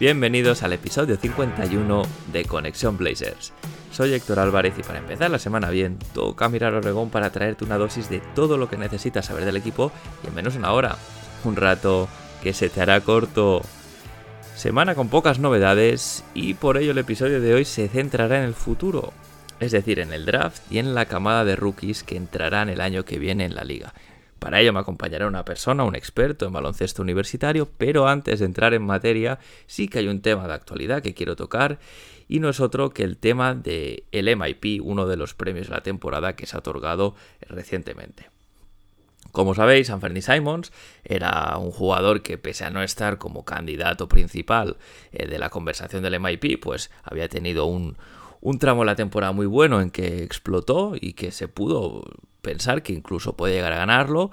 Bienvenidos al episodio 51 de Conexión Blazers. Soy Héctor Álvarez y para empezar la semana bien, toca mirar a Oregón para traerte una dosis de todo lo que necesitas saber del equipo y en menos una hora. Un rato que se te hará corto. Semana con pocas novedades y por ello el episodio de hoy se centrará en el futuro, es decir, en el draft y en la camada de rookies que entrarán el año que viene en la liga. Para ello me acompañará una persona, un experto en baloncesto universitario, pero antes de entrar en materia, sí que hay un tema de actualidad que quiero tocar y no es otro que el tema del el MIP, uno de los premios de la temporada que se ha otorgado recientemente. Como sabéis, Anthony Simons era un jugador que pese a no estar como candidato principal eh, de la conversación del MIP, pues había tenido un, un tramo de la temporada muy bueno en que explotó y que se pudo pensar que incluso puede llegar a ganarlo,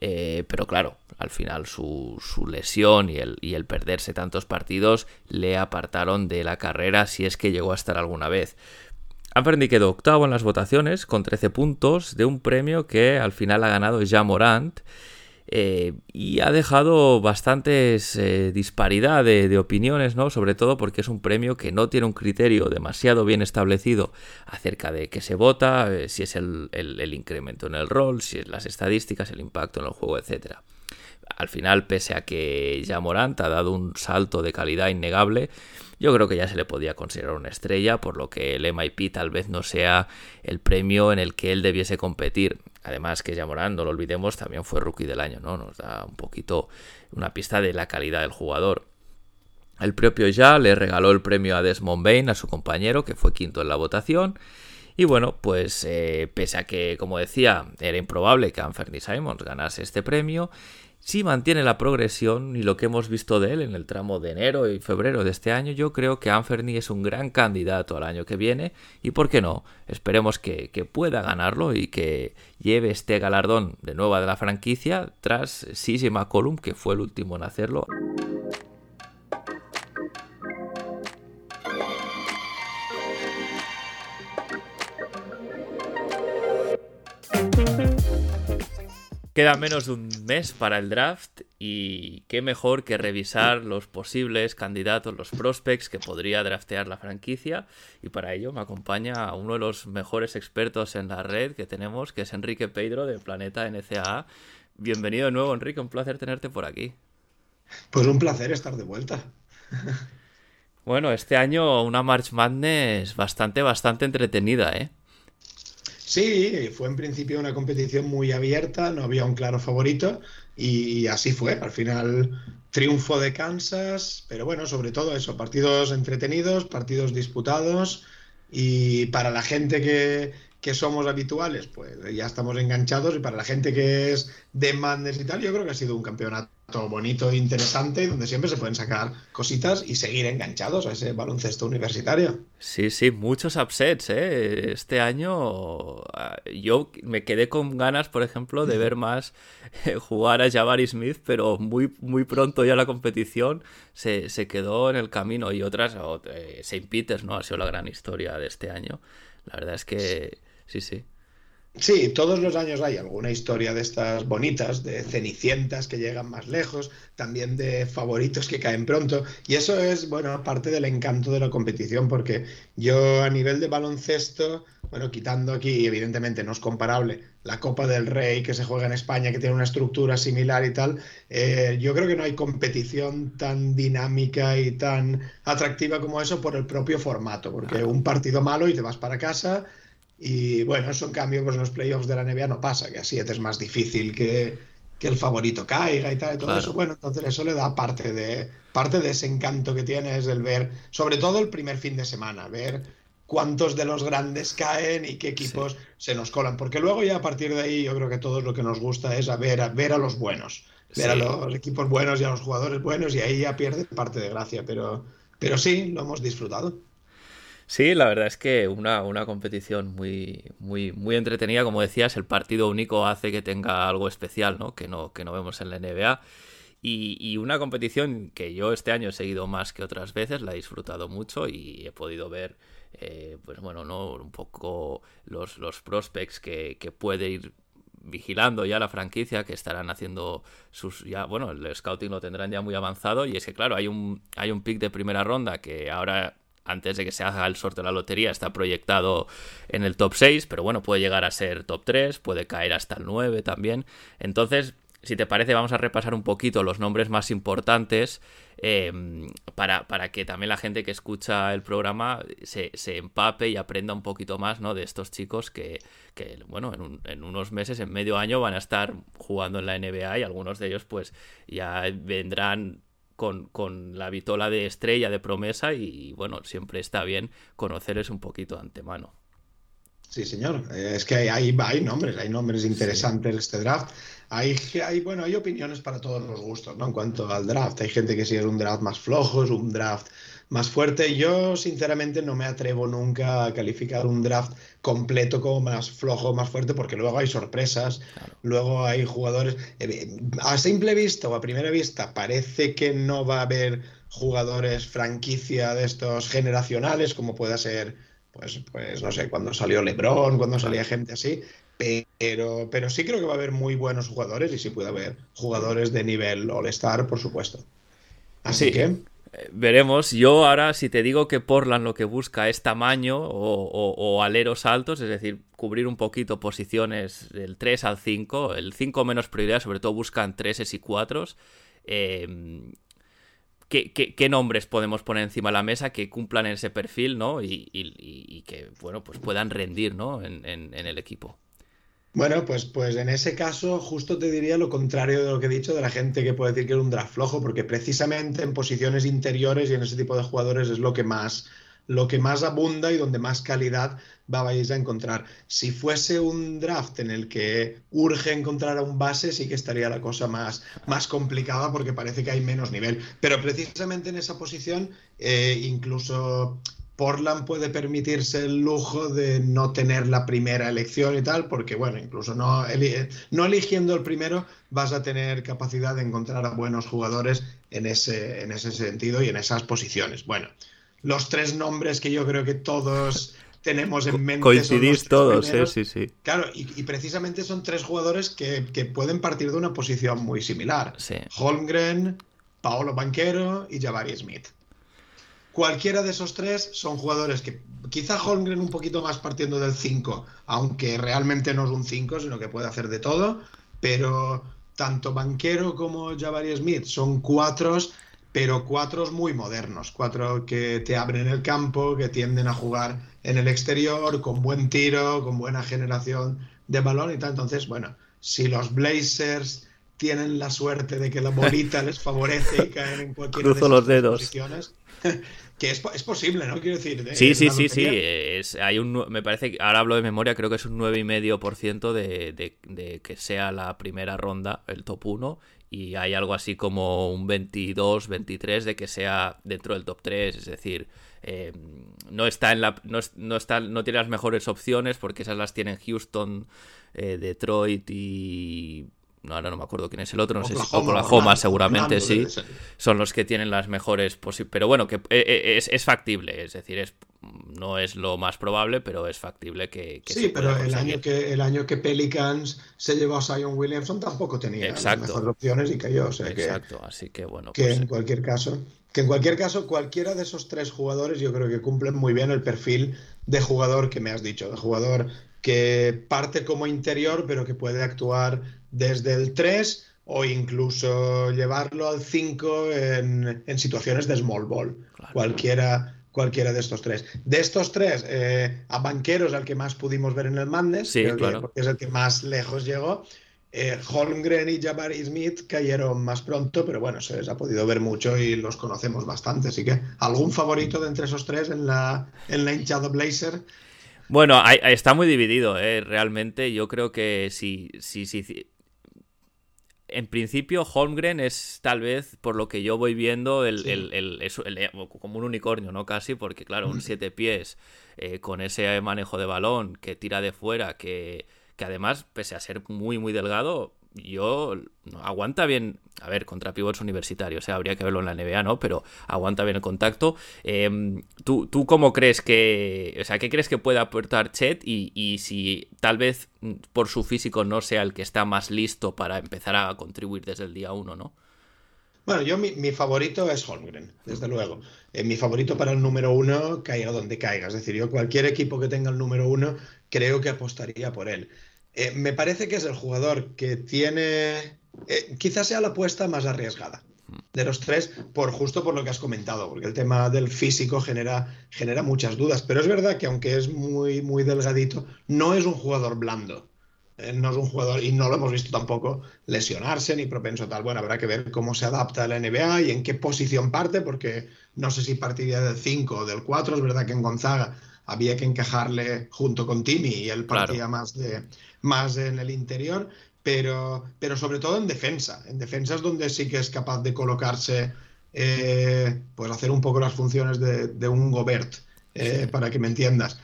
eh, pero claro, al final su, su lesión y el, perderse tantos partidos le apartaron de la carrera si es que llegó a estar alguna vez. Anferni quedó octavo en las votaciones con 13 puntos de un premio que al final ha ganado Jean Morant. Eh, y ha dejado bastantes eh, disparidad de, opiniones, ¿no? Sobre todo porque es un premio que no tiene un criterio demasiado bien establecido acerca de qué se vota, eh, si es el, el, el, incremento en el rol, si es las estadísticas, el impacto en el juego, etc. Al final, pese a que ya Morant ha dado un salto de calidad innegable, yo creo que ya se le podía considerar una estrella, por lo que el MIP tal vez no sea el premio en el que él debiese competir. Además que Morant, no lo olvidemos, también fue rookie del año, ¿no? Nos da un poquito una pista de la calidad del jugador. El propio Ya le regaló el premio a Desmond Bain, a su compañero, que fue quinto en la votación. Y bueno, pues eh, pese a que, como decía, era improbable que Anthony Simons ganase este premio, si mantiene la progresión y lo que hemos visto de él en el tramo de enero y febrero de este año, yo creo que Anferny es un gran candidato al año que viene y por qué no, esperemos que, que, pueda ganarlo y que lleve este galardón de nueva de la franquicia tras CJ McCollum, que fue el último en hacerlo. Queda menos de un mes para el draft y qué mejor que revisar los posibles candidatos, los prospects que podría draftear la franquicia y para ello me acompaña uno de los mejores expertos en la red que tenemos, que es Enrique Pedro de Planeta NCAA. Bienvenido de nuevo, Enrique, un placer tenerte por aquí. Pues un placer estar de vuelta. Bueno, este año una March Madness bastante, bastante entretenida, ¿eh? Sí, fue en principio una competición muy abierta, no había un claro favorito y así fue. Al final, triunfo de Kansas, pero bueno, sobre todo eso, partidos entretenidos, partidos disputados y para la gente que, que somos habituales, pues ya estamos enganchados y para la gente que es de Madness y tal, yo creo que ha sido un campeonato bonito e interesante donde siempre se pueden sacar cositas y seguir enganchados a ese baloncesto universitario. Sí, sí, muchos upsets, ¿eh? Este año yo me quedé con ganas, por ejemplo, de ver más eh, jugar a Jabari Smith, pero muy, muy pronto ya la competición se, se quedó en el camino y otras, eh, St. Peters, ¿no? Ha sido la gran historia de este año. La verdad es que sí, sí. Sí, todos los años hay alguna historia de estas bonitas, de cenicientas que llegan más lejos, también de favoritos que caen pronto. Y eso es, bueno, parte del encanto de la competición, porque yo a nivel de baloncesto, bueno, quitando aquí, evidentemente no es comparable, la Copa del Rey que se juega en España, que tiene una estructura similar y tal, eh, yo creo que no hay competición tan dinámica y tan atractiva como eso por el propio formato, porque un partido malo y te vas para casa y bueno, eso en cambio pues en los playoffs de la NBA no pasa, que así es más difícil que, que el favorito caiga y tal, y todo claro. eso. Bueno, entonces eso le da parte de, parte de ese encanto que tiene, es el ver, sobre todo el primer fin de semana, ver cuántos de los grandes caen y qué equipos se nos colan. Porque luego ya a partir de ahí yo creo que todos lo que nos gusta es a ver, a ver a los buenos, ver a los equipos buenos y a los jugadores buenos y ahí ya pierde parte de gracia. Pero, pero sí, lo hemos disfrutado. Sí, la verdad es que una, una, competición muy, muy, muy entretenida, como decías, el partido único hace que tenga algo especial, ¿no? Que no, que no vemos en la NBA. Y, una competición que yo este año he seguido más que otras veces, la he disfrutado mucho y he podido ver, eh, pues bueno, ¿no? Un poco los, los prospects que, que puede ir vigilando ya la franquicia que estarán haciendo sus ya bueno el scouting lo tendrán ya muy avanzado y es que claro hay un hay un pick de primera ronda que ahora antes de que se haga el sorteo de la lotería, está proyectado en el top 6, pero bueno, puede llegar a ser top 3, puede caer hasta el 9 también. Entonces, si te parece, vamos a repasar un poquito los nombres más importantes eh, para, que también la gente que escucha el programa se, empape y aprenda un poquito más ¿no? de estos chicos que, que bueno, en, en, unos meses, en medio año, van a estar jugando en la NBA y algunos de ellos pues ya vendrán con, la vitola de estrella, de promesa, y bueno, siempre está bien conocerles un poquito de antemano. Sí, señor. Eh, es que hay, hay, nombres, hay nombres interesantes este draft. Hay, hay, bueno, hay opiniones para todos los gustos, ¿no? En cuanto al draft. Hay gente que si es un draft más flojo, es un draft más fuerte. Yo, sinceramente, no me atrevo nunca a calificar un draft completo como más flojo, más fuerte, porque luego hay sorpresas, luego hay jugadores. Eh, a simple vista o a primera vista, parece que no va a haber jugadores franquicia de estos generacionales, como pueda ser, pues, pues no sé, cuando salió LeBron, cuando salía gente así. Pero, pero sí creo que va a haber muy buenos jugadores y sí puede haber jugadores de nivel All-Star, por supuesto. Así que. Eh, veremos. Yo ahora, si te digo que Portland lo que busca es tamaño o, aleros altos, es decir, cubrir un poquito posiciones del 3 al 5, el 5 menos prioridad, sobre todo buscan 3 y 4. Em, ¿qué, nombres podemos poner encima de la mesa que cumplan ese perfil, ¿no? Y, que, bueno, pues puedan rendir, ¿no? en el equipo. Bueno, pues, pues en ese caso justo te diría lo contrario de lo que he dicho de la gente que puede decir que es un draft flojo, porque precisamente en posiciones interiores y en ese tipo de jugadores es lo que más, lo que más abunda y donde más calidad vais a encontrar. Si fuese un draft en el que urge encontrar a un base, sí que estaría la cosa más, más complicada porque parece que hay menos nivel. Pero precisamente en esa posición, eh, incluso Portland puede permitirse el lujo de no tener la primera elección y tal, porque bueno, incluso no, no eligiendo el primero vas a tener capacidad de encontrar a buenos jugadores en ese, en ese sentido y en esas posiciones. Bueno, los tres nombres que yo creo que todos tenemos en mente. Coincidís todos, ¿eh? sí, sí. Claro, y, precisamente son tres jugadores que, pueden partir de una posición muy similar. Holmgren, Paolo Banquero y Jabari Smith. Cualquiera de esos tres son jugadores que quizá Holmgren un poquito más partiendo del 5, aunque realmente no es un 5, sino que puede hacer de todo, pero tanto Banquero como Jabari Smith son cuatros, pero cuatros muy modernos, cuatro que te abren el campo, que tienden a jugar en el exterior, con buen tiro, con buena generación de balón y tal. Entonces, bueno, si los Blazers tienen la suerte de que la bolita les favorece y caen en cualquiera de los dedos. posiciones, que es, posible, ¿no? Quiero decir. sí, sí, sí, sí. Es, hay un, me parece que ahora hablo de memoria, creo que es un 9,5% de, de, de que sea la primera ronda, el top 1, y hay algo así como un 22, 23 de que sea dentro del top 3, es decir, eh, no está en la no, no, está no tiene las mejores opciones porque esas las tienen Houston, eh, Detroit y no, ahora no me acuerdo quién es el otro, no sé si Oklahoma seguramente sí, son los que tienen las mejores posibilidades, pero bueno, que eh, eh, es, factible, es decir, es, no es lo más probable, pero es factible que... sí, pero el año, que, el año que Pelicans se llevó a Zion Williamson tampoco tenía las mejores opciones y cayó, o sea Exacto, así que bueno. Que pues en cualquier caso... Que en cualquier caso, cualquiera de esos tres jugadores yo creo que cumplen muy bien el perfil de jugador que me has dicho, de jugador que parte como interior, pero que puede actuar desde el 3 o incluso llevarlo al 5 en, situaciones de small ball. Cualquiera, cualquiera de estos tres. De estos tres, eh, a Banqueros, al que más pudimos ver en el Mandes, sí, porque es el que más lejos llegó. Eh, Holmgren y Jabari Smith cayeron más pronto, pero bueno, se les ha podido ver mucho y los conocemos bastante. Así que, ¿algún favorito de entre esos tres en la, en la hinchada Blazer? Bueno, está muy dividido, ¿eh? realmente. Yo creo que sí, sí, sí. En principio, Holmgren es tal vez, por lo que yo voy viendo, el, como un unicornio, ¿no? Casi, porque claro, un siete pies eh, con ese manejo de balón que tira de fuera, que, que además, pese a ser muy, muy delgado, yo aguanta bien, a ver, contra pivots universitarios, o sea, habría que verlo en la NBA, ¿no? Pero aguanta bien el contacto. Em, ¿tú, ¿tú, cómo crees que, o sea, qué crees que puede aportar Chet y, y, si tal vez mm, por su físico no sea el que está más listo para empezar a contribuir desde el día uno, ¿no? Bueno, yo mi, mi favorito es Holmgren, desde luego. Eh, mi favorito para el número uno, caiga donde caiga. Es decir, yo cualquier equipo que tenga el número uno, creo que apostaría por él. Eh, me parece que es el jugador que tiene, eh, quizás sea la apuesta más arriesgada de los tres, por justo por lo que has comentado, porque el tema del físico genera, genera muchas dudas. Pero es verdad que aunque es muy, muy delgadito, no es un jugador blando. Eh, no es un jugador, y no lo hemos visto tampoco lesionarse ni propenso tal. Bueno, habrá que ver cómo se adapta a la NBA y en qué posición parte, porque no sé si partiría del 5 o del 4. Es verdad que en Gonzaga había que encajarle junto con Timmy y él partía más, de, más en el interior, pero, pero sobre todo en defensa. En defensa es donde sí que es capaz de colocarse, eh, pues hacer un poco las funciones de, un Gobert, eh, para que me entiendas.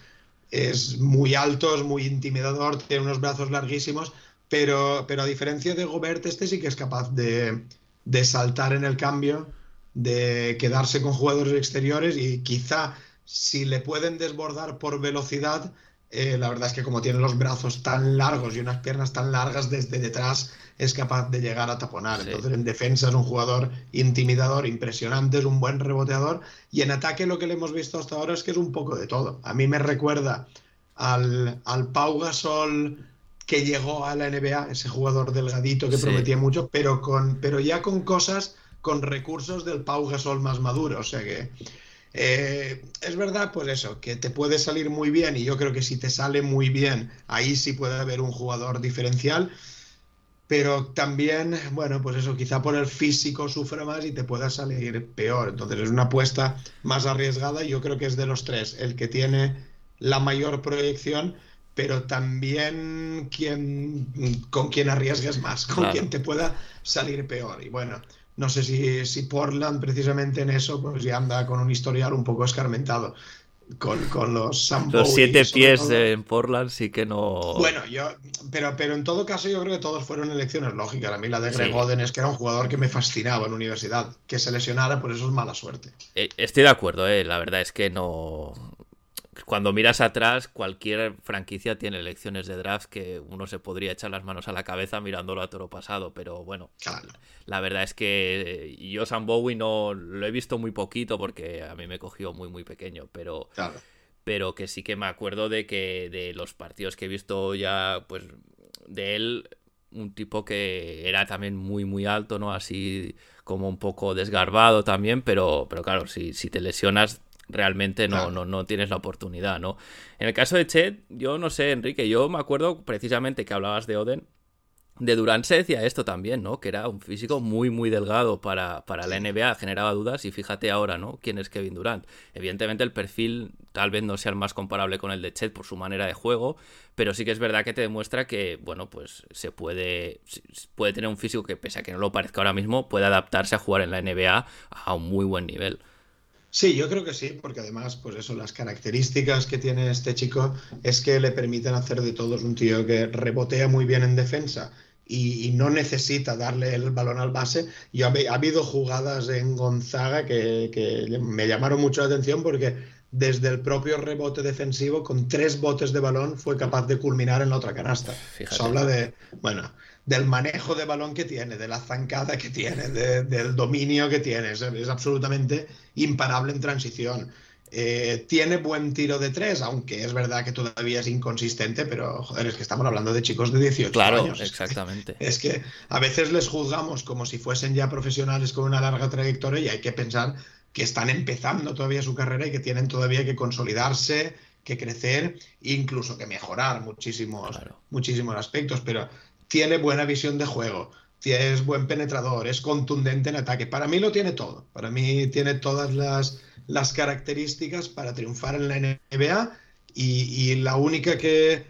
Es muy alto, es muy intimidador, tiene unos brazos larguísimos, pero, pero a diferencia de Gobert, este sí que es capaz de, de saltar en el cambio, de quedarse con jugadores exteriores y quizá si le pueden desbordar por velocidad, eh, la verdad es que como tiene los brazos tan largos y unas piernas tan largas desde detrás, es capaz de llegar a taponar. Entonces en defensa es un jugador intimidador, impresionante, es un buen reboteador. Y en ataque lo que le hemos visto hasta ahora es que es un poco de todo. A mí me recuerda al, al Pau Gasol que llegó a la NBA, ese jugador delgadito que prometía mucho, pero, con, pero ya con cosas, con recursos del Pau Gasol más maduro. O sea que eh, es verdad, pues eso, que te puede salir muy bien y yo creo que si te sale muy bien, ahí sí puede haber un jugador diferencial, pero también, bueno, pues eso, quizá por el físico sufre más y te pueda salir peor. Entonces es una apuesta más arriesgada y yo creo que es de los tres el que tiene la mayor proyección, pero también quien, con quien arriesgues más, con quien te pueda salir peor. Y bueno, no sé si, si, Portland precisamente en eso pues ya anda con un historial un poco escarmentado. Con, con los Los siete pies en Portland sí que no. Bueno, yo. Pero, pero en todo caso, yo creo que todos fueron elecciones lógicas. A mí la de Greg Oden es que era un jugador que me fascinaba en la universidad. Que se lesionara, por eso es mala suerte. Eh, estoy de acuerdo, eh. la verdad es que no cuando miras atrás, cualquier franquicia tiene elecciones de draft que uno se podría echar las manos a la cabeza mirándolo a toro pasado, pero bueno, la verdad es que yo Sam Bowie no lo he visto muy poquito porque a mí me cogió muy muy pequeño, pero pero que sí que me acuerdo de que de los partidos que he visto ya pues de él un tipo que era también muy muy alto, ¿no? Así como un poco desgarbado también, pero pero claro, si si te lesionas realmente no, no, no tienes la oportunidad, ¿no? En el caso de Chet, yo no sé, Enrique, yo me acuerdo precisamente que hablabas de Oden. De Durant se decía esto también, ¿no? Que era un físico muy, muy delgado para, para la NBA, generaba dudas y fíjate ahora, ¿no? ¿Quién es Kevin Durant? Evidentemente el perfil tal vez no sea el más comparable con el de Chet por su manera de juego, pero sí que es verdad que te demuestra que, bueno, pues se puede, puede tener un físico que pese a que no lo parezca ahora mismo, puede adaptarse a jugar en la NBA a un muy buen nivel. Sí, yo creo que sí, porque además, pues eso, las características que tiene este chico es que le permiten hacer de todo. Es un tío que rebotea muy bien en defensa y, no necesita darle el balón al base. Y ha, habido jugadas en Gonzaga que, me llamaron mucho la atención porque desde el propio rebote defensivo, con tres botes de balón, fue capaz de culminar en la otra canasta. Eso habla de, bueno, del manejo de balón que tiene, de la zancada que tiene, del dominio que tiene. Es, absolutamente imparable en transición. Eh, tiene buen tiro de tres, aunque es verdad que todavía es inconsistente, pero joder, es que estamos hablando de chicos de 18 claro, años. exactamente. Es que a veces les juzgamos como si fuesen ya profesionales con una larga trayectoria y hay que pensar que están empezando todavía su carrera y que tienen todavía que consolidarse, que crecer, incluso que mejorar muchísimos, muchísimos aspectos. Pero tiene buena visión de juego, es buen penetrador, es contundente en ataque. Para mí lo tiene todo. Para mí tiene todas las, las características para triunfar en la NBA y, la única que,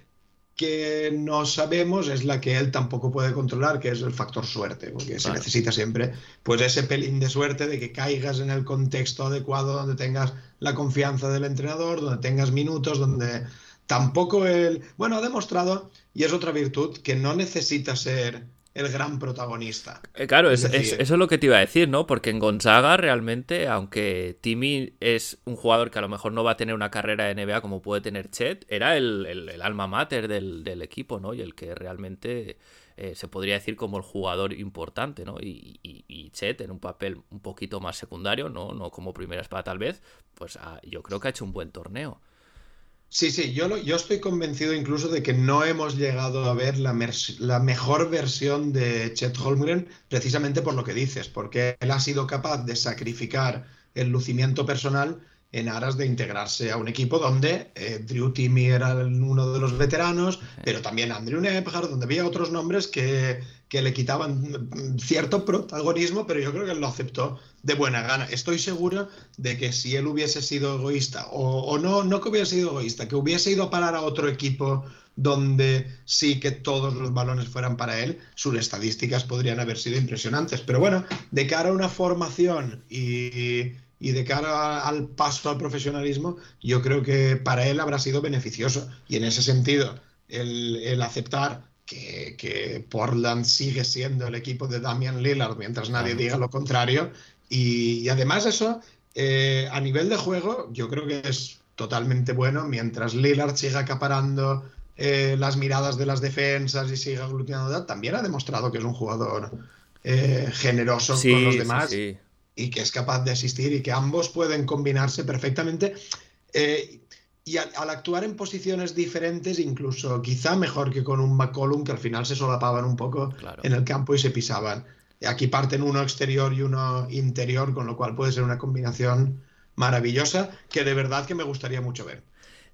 que no sabemos es la que él tampoco puede controlar, que es el factor suerte, porque se necesita siempre pues ese pelín de suerte de que caigas en el contexto adecuado donde tengas la confianza del entrenador, donde tengas minutos, donde tampoco él, bueno, ha demostrado, y es otra virtud, que no necesita ser el gran protagonista. Eh, claro, es, eso es lo que te iba a decir, ¿no? Porque en Gonzaga realmente, aunque Timmy es un jugador que a lo mejor no va a tener una carrera de NBA como puede tener Chet, era el, alma mater del, equipo, ¿no? Y el que realmente eh, se podría decir como el jugador importante, ¿no? Y, y, Chet en un papel un poquito más secundario, ¿no? No como primera espada tal vez, pues ah, yo creo que ha hecho un buen torneo. Sí, sí, yo, yo estoy convencido incluso de que no hemos llegado a ver la, la, mejor versión de Chet Holmgren precisamente por lo que dices, porque él ha sido capaz de sacrificar el lucimiento personal en aras de integrarse a un equipo donde eh, Drew Timmy era uno de los veteranos, pero también Andrew Nebhard, donde había otros nombres que, que le quitaban cierto protagonismo, pero yo creo que él lo aceptó de buena gana. Estoy seguro de que si él hubiese sido egoísta, o, no, no que hubiese sido egoísta, que hubiese ido a parar a otro equipo donde sí que todos los balones fueran para él, sus estadísticas podrían haber sido impresionantes. Pero bueno, de cara a una formación y, de cara al paso al profesionalismo, yo creo que para él habrá sido beneficioso. Y en ese sentido, el, aceptar que, que, Portland sigue siendo el equipo de Damian Lillard mientras nadie diga lo contrario, y, además eso, eh, a nivel de juego, yo creo que es totalmente bueno mientras Lillard siga acaparando eh, las miradas de las defensas y siga aglutinando, también ha demostrado que es un jugador eh, generoso con los demás y que es capaz de asistir y que ambos pueden combinarse perfectamente. Y al, actuar en posiciones diferentes, incluso quizá mejor que con un McCollum, que al final se solapaban un poco en el campo y se pisaban. Aquí parten uno exterior y uno interior, con lo cual puede ser una combinación maravillosa que de verdad que me gustaría mucho ver.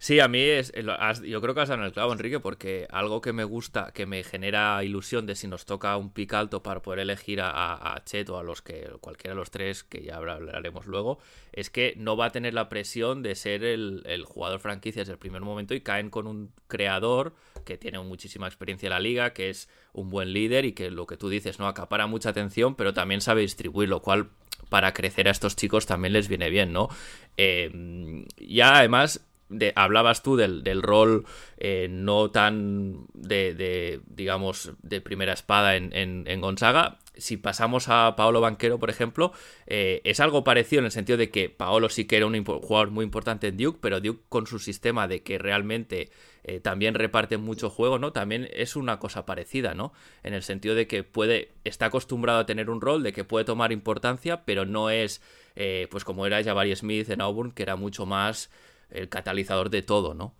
Sí, a mí es, eh, yo creo que has dado el clavo, Enrique, porque algo que me gusta, que me genera ilusión de si nos toca un pick alto para poder elegir a, Chet o a los que, cualquiera de los tres, que ya hablaremos luego, es que no va a tener la presión de ser el, jugador franquicia desde el primer momento y caen con un creador que tiene muchísima experiencia en la liga, que es un buen líder y que lo que tú dices, ¿no? Acapara mucha atención, pero también sabe distribuir, lo cual para crecer a estos chicos también les viene bien, ¿no? Eh, ya además hablabas tú del, rol eh, no tan de, digamos, de primera espada en, en, Gonzaga. Si pasamos a Paolo Banquero, por ejemplo, eh, es algo parecido en el sentido de que Paolo sí que era un jugador muy importante en Duke, pero Duke con su sistema de que realmente eh, también reparte mucho juego, ¿no? También es una cosa parecida, ¿no? En el sentido de que puede, está acostumbrado a tener un rol, de que puede tomar importancia, pero no es, pues como era Jabari Smith en Auburn, que era mucho más el catalizador de todo, ¿no?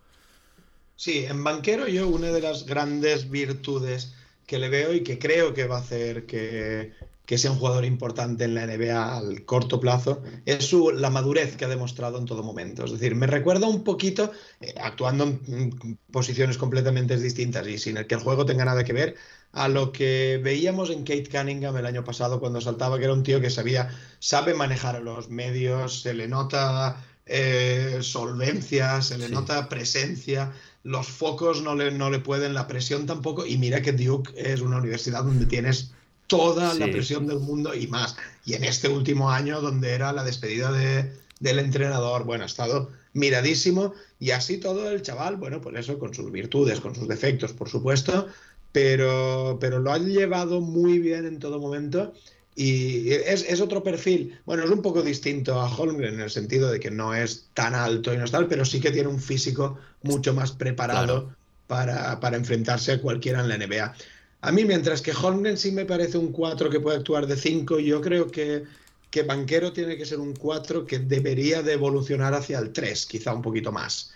Sí, en Banquero yo una de las grandes virtudes que le veo y que creo que va a hacer que, sea un jugador importante en la NBA al corto plazo es su, la madurez que ha demostrado en todo momento. Es decir, me recuerda un poquito, eh, actuando en posiciones completamente distintas y sin el que el juego tenga nada que ver, a lo que veíamos en Kate Cunningham el año pasado cuando saltaba, que era un tío que sabía, sabe manejar los medios, se le nota eh, solvencia, se le nota presencia, los focos no le, no le pueden, la presión tampoco, y mira que Duke es una universidad donde tienes toda la presión del mundo y más. Y en este último año, donde era la despedida de, del entrenador, bueno, ha estado miradísimo y así todo el chaval, bueno, por eso, con sus virtudes, con sus defectos, por supuesto, pero, pero lo ha llevado muy bien en todo momento y es, otro perfil, bueno, es un poco distinto a Holmgren en el sentido de que no es tan alto y no es tal, pero sí que tiene un físico mucho más preparado para, enfrentarse a cualquiera en la NBA. A mí, mientras que Holmgren sí me parece un 4 que puede actuar de 5, yo creo que, que Banquero tiene que ser un 4 que debería de evolucionar hacia el 3, quizá un poquito más.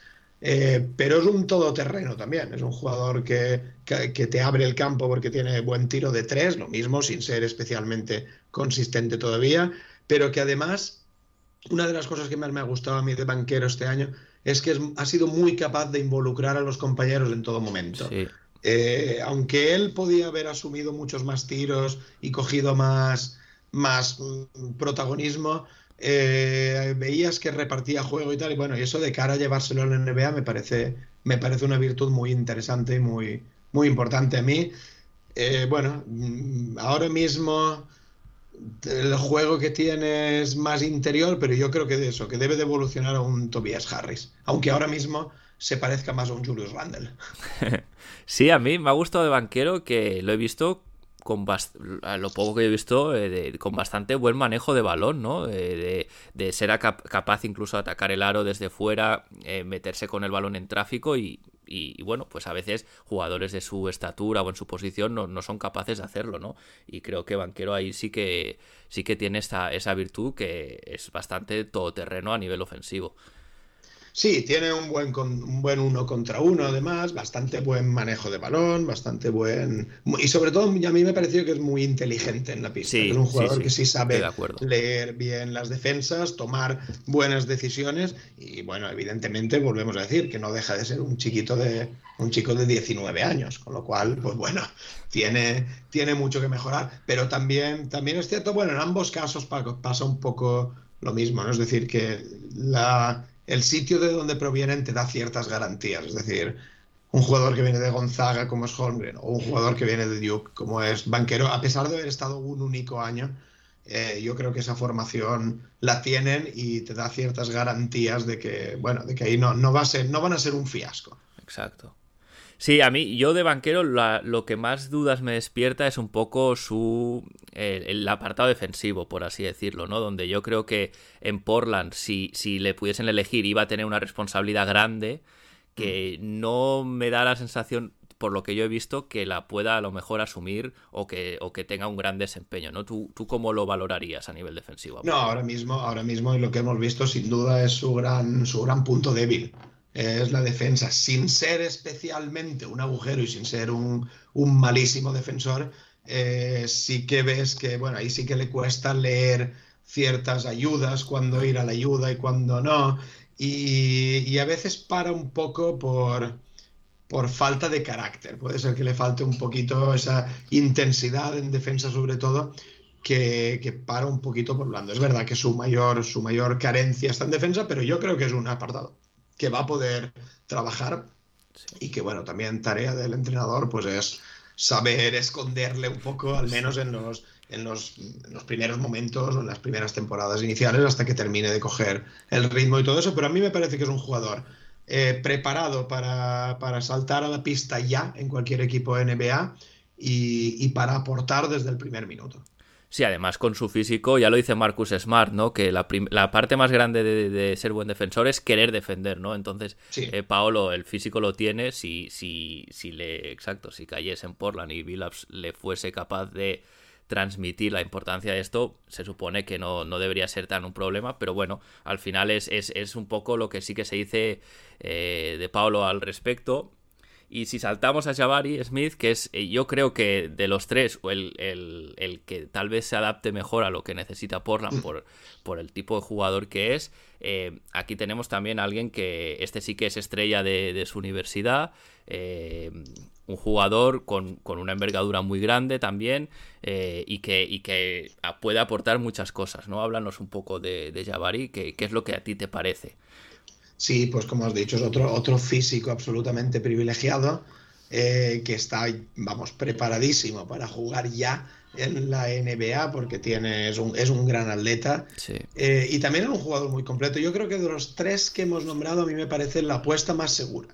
Eh, pero es un todoterreno también, es un jugador que, que, te abre el campo porque tiene buen tiro de tres, lo mismo, sin ser especialmente consistente todavía, pero que además, una de las cosas que más me ha gustado a mí de banquero este año es que ha sido muy capaz de involucrar a los compañeros en todo momento. Eh, aunque él podía haber asumido muchos más tiros y cogido más, más mm, protagonismo, eh, veías que repartía juego y tal. Y bueno, y eso de cara a llevárselo a la NBA me parece, me parece una virtud muy interesante y muy, muy importante a mí. Eh, bueno, mm, ahora mismo el juego que tiene es más interior, pero yo creo que de eso, que debe de evolucionar a un Tobias Harris, aunque ahora mismo se parezca más a un Julius Randle. sí, a mí me ha gustado de banquero que lo he visto con lo poco que he visto, eh, con bastante buen manejo de balón, ¿no? de, ser capaz incluso de atacar el aro desde fuera, eh, meterse con el balón en tráfico y, bueno, pues a veces jugadores de su estatura o en su posición no, son capaces de hacerlo, ¿no? Y creo que Banquero ahí sí que sí que tiene esa virtud que es bastante todoterreno a nivel ofensivo. Sí, tiene un buen, un buen uno contra uno, además, bastante buen manejo de balón, bastante buen. Y sobre todo, a mí me pareció que es muy inteligente en la pista. es un jugador que sí sabe leer bien las defensas, tomar buenas decisiones. Y bueno, evidentemente, volvemos a decir que no deja de ser un chiquito de. un chico de 19 años. Con lo cual, pues bueno, tiene, tiene mucho que mejorar. Pero también, también es cierto, bueno, en ambos casos pasa un poco lo mismo, ¿no? Es decir, que la el sitio de donde provienen te da ciertas garantías. Es decir, un jugador que viene de Gonzaga como es Holmgren o un jugador que viene de Duke como es Banquero, a pesar de haber estado un único año, eh, yo creo que esa formación la tienen y te da ciertas garantías de que, bueno, de que ahí no, no, va a ser, no van a ser un fiasco. Exacto. Sí, a mí, yo de banquero lo que más dudas me despierta es un poco su el, apartado defensivo, por así decirlo, ¿no? Donde yo creo que en Portland, si, si le pudiesen elegir, iba a tener una responsabilidad grande que mm. no me da la sensación, por lo que yo he visto, que la pueda a lo mejor asumir o que, o que tenga un gran desempeño, ¿no? ¿Tú, ¿Tú cómo lo valorarías a nivel defensivo? No, ahora mismo, ahora mismo lo que hemos visto sin duda es su gran, su gran punto débil es la defensa, sin ser especialmente un agujero y sin ser un, malísimo defensor, eh, sí que ves que, bueno, ahí sí que le cuesta leer ciertas ayudas, cuando ir a la ayuda y cuando no, y, a veces para un poco por, por falta de carácter, puede ser que le falte un poquito esa intensidad en defensa sobre todo, que, que, para un poquito por blando. Es verdad que su mayor, su mayor carencia está en defensa, pero yo creo que es un apartado que va a poder trabajar. Y que bueno, también tarea del entrenador pues es saber esconderle un poco, al menos en los, en los, primeros momentos o en las primeras temporadas iniciales hasta que termine de coger el ritmo y todo eso, pero a mí me parece que es un jugador eh, preparado para, para, saltar a la pista ya en cualquier equipo NBA y, y para aportar desde el primer minuto. Sí, además con su físico, ya lo dice Marcus Smart, ¿no? Que la, parte más grande de, ser buen defensor es querer defender, ¿no? Entonces, eh, Paolo, el físico lo tiene, si, si, si le, exacto, si cayese en Portland y Billups le fuese capaz de transmitir la importancia de esto, se supone que no, debería ser tan un problema, pero bueno, al final es, es, un poco lo que sí que se dice eh, de Paolo al respecto. Y si saltamos a Jabari Smith, que es eh, yo creo que de los tres, el, el, que tal vez se adapte mejor a lo que necesita Portland por, por el tipo de jugador que es, eh, aquí tenemos también a alguien que este sí que es estrella de, su universidad, eh, un jugador con, una envergadura muy grande también y, que, y que puede aportar muchas cosas, ¿no? Háblanos un poco de, de Jabari, ¿qué, ¿qué es lo que a ti te parece? Sí, pues como has dicho, es otro, otro físico absolutamente privilegiado eh, que está, vamos, preparadísimo para jugar ya en la NBA porque tiene, es, un, es un gran atleta eh, y también es un jugador muy completo. Yo creo que de los tres que hemos nombrado a mí me parece la apuesta más segura.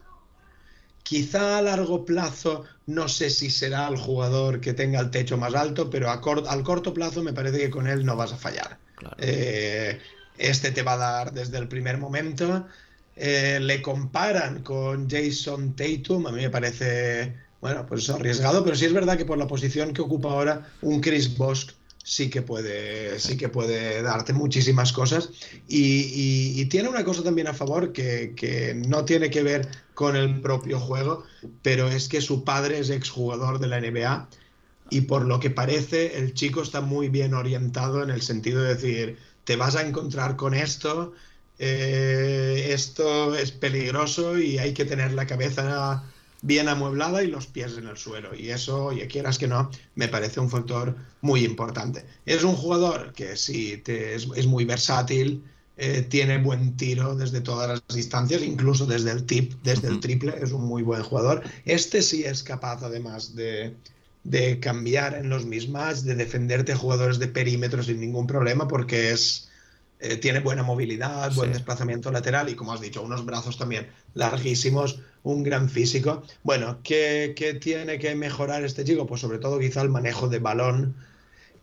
Quizá a largo plazo no sé si será el jugador que tenga el techo más alto, pero a al corto plazo me parece que con él no vas a fallar. Eh, este te va a dar desde el primer momento eh, le comparan con Jason Tatum, a mí me parece, bueno, pues arriesgado, pero sí es verdad que por la posición que ocupa ahora un Chris Bosch sí que puede, sí que puede darte muchísimas cosas. Y, tiene una cosa también a favor que, que, no tiene que ver con el propio juego, pero es que su padre es exjugador de la NBA y por lo que parece el chico está muy bien orientado en el sentido de decir, te vas a encontrar con esto, eh, esto es peligroso y hay que tener la cabeza bien amueblada y los pies en el suelo. Y eso, ya quieras que no, me parece un factor muy importante. Es un jugador que sí te, es, es, muy versátil, eh, tiene buen tiro desde todas las distancias, incluso desde el tip, desde el triple, es un muy buen jugador. Este sí es capaz además de, de cambiar en los mismas, de defenderte a jugadores de perímetro sin ningún problema, porque es eh, tiene buena movilidad, buen sí. desplazamiento lateral y, como has dicho, unos brazos también larguísimos, un gran físico. Bueno, ¿qué, ¿qué, tiene que mejorar este chico? Pues sobre todo quizá el manejo de balón,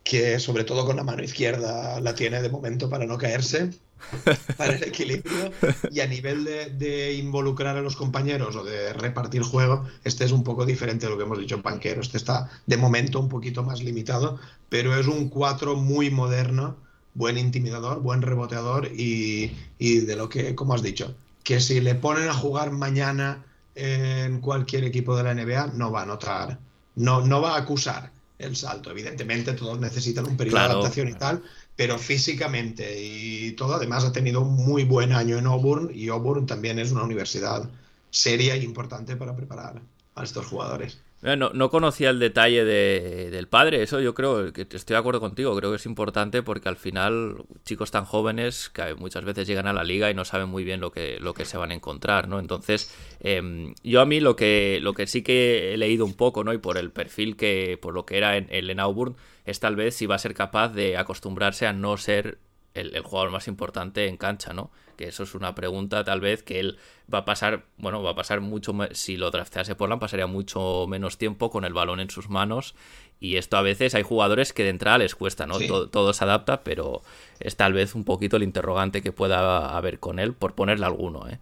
que sobre todo con la mano izquierda la tiene de momento para no caerse, para el equilibrio. Y a nivel de, de involucrar a los compañeros o de repartir juego, este es un poco diferente de lo que hemos dicho en Panquero. Este está de momento un poquito más limitado, pero es un 4 muy moderno buen intimidador, buen reboteador y, y, de lo que, como has dicho, que si le ponen a jugar mañana en cualquier equipo de la NBA, no va a notar, no, no va a acusar el salto. Evidentemente, todos necesitan un periodo claro. de adaptación y tal, pero físicamente y todo, además ha tenido un muy buen año en Auburn y Auburn también es una universidad seria e importante para preparar a estos jugadores. No, no, conocía el detalle de, del padre, eso yo creo que estoy de acuerdo contigo, creo que es importante porque al final chicos tan jóvenes que muchas veces llegan a la liga y no saben muy bien lo que, lo que se van a encontrar, ¿no? Entonces, eh, yo a mí lo que, lo que sí que he leído un poco, ¿no? Y por el perfil que, por lo que era en, en Auburn, es tal vez si va a ser capaz de acostumbrarse a no ser el, el, jugador más importante en cancha, ¿no? Que eso es una pregunta tal vez que él va a pasar, bueno, va a pasar mucho, si lo draftease Portland pasaría mucho menos tiempo con el balón en sus manos y esto a veces hay jugadores que de entrada les cuesta, ¿no? Sí. Todo, todo, se adapta, pero es tal vez un poquito el interrogante que pueda haber con él, por ponerle alguno, ¿eh?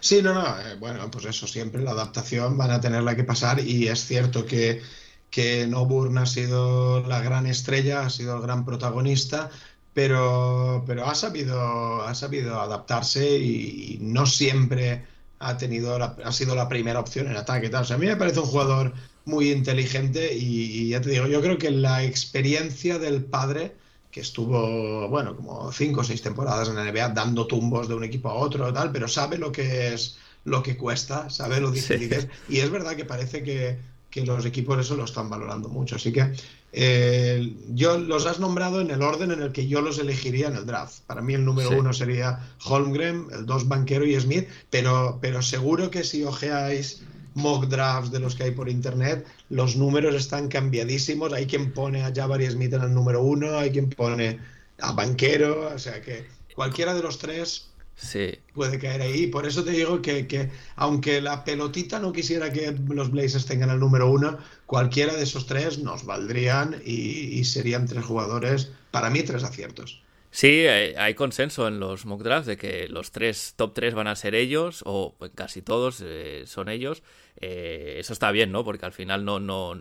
Sí, no, no, eh, bueno, pues eso, siempre la adaptación van a tenerla que pasar y es cierto que que Noburn ha sido la gran estrella, ha sido el gran protagonista, pero, pero ha, sabido, ha sabido adaptarse y, y no siempre ha, tenido la, ha sido la primera opción en ataque. Tal. O sea, a mí me parece un jugador muy inteligente y, y, ya te digo, yo creo que la experiencia del padre, que estuvo, bueno, como cinco o seis temporadas en la NBA dando tumbos de un equipo a otro, tal, pero sabe lo que es lo que cuesta, sabe lo difícil que es. Y es verdad que parece que, que los equipos eso lo están valorando mucho. Así que eh, yo los has nombrado en el orden en el que yo los elegiría en el draft. Para mí el número sí. uno sería Holmgren, el dos Banquero y Smith, pero, pero seguro que si ojeáis mock drafts de los que hay por internet, los números están cambiadísimos. Hay quien pone a Jabari Smith en el número uno, hay quien pone a Banquero, o sea que cualquiera de los tres Sí. Puede caer ahí. Por eso te digo que, que, aunque la pelotita no quisiera que los Blazers tengan el número uno, cualquiera de esos tres nos valdrían y, y serían tres jugadores, para mí, tres aciertos. Sí, hay consenso en los mock drafts de que los tres top tres van a ser ellos, o casi todos eh, son ellos. Eh, eso está bien, ¿no? Porque al final no, no,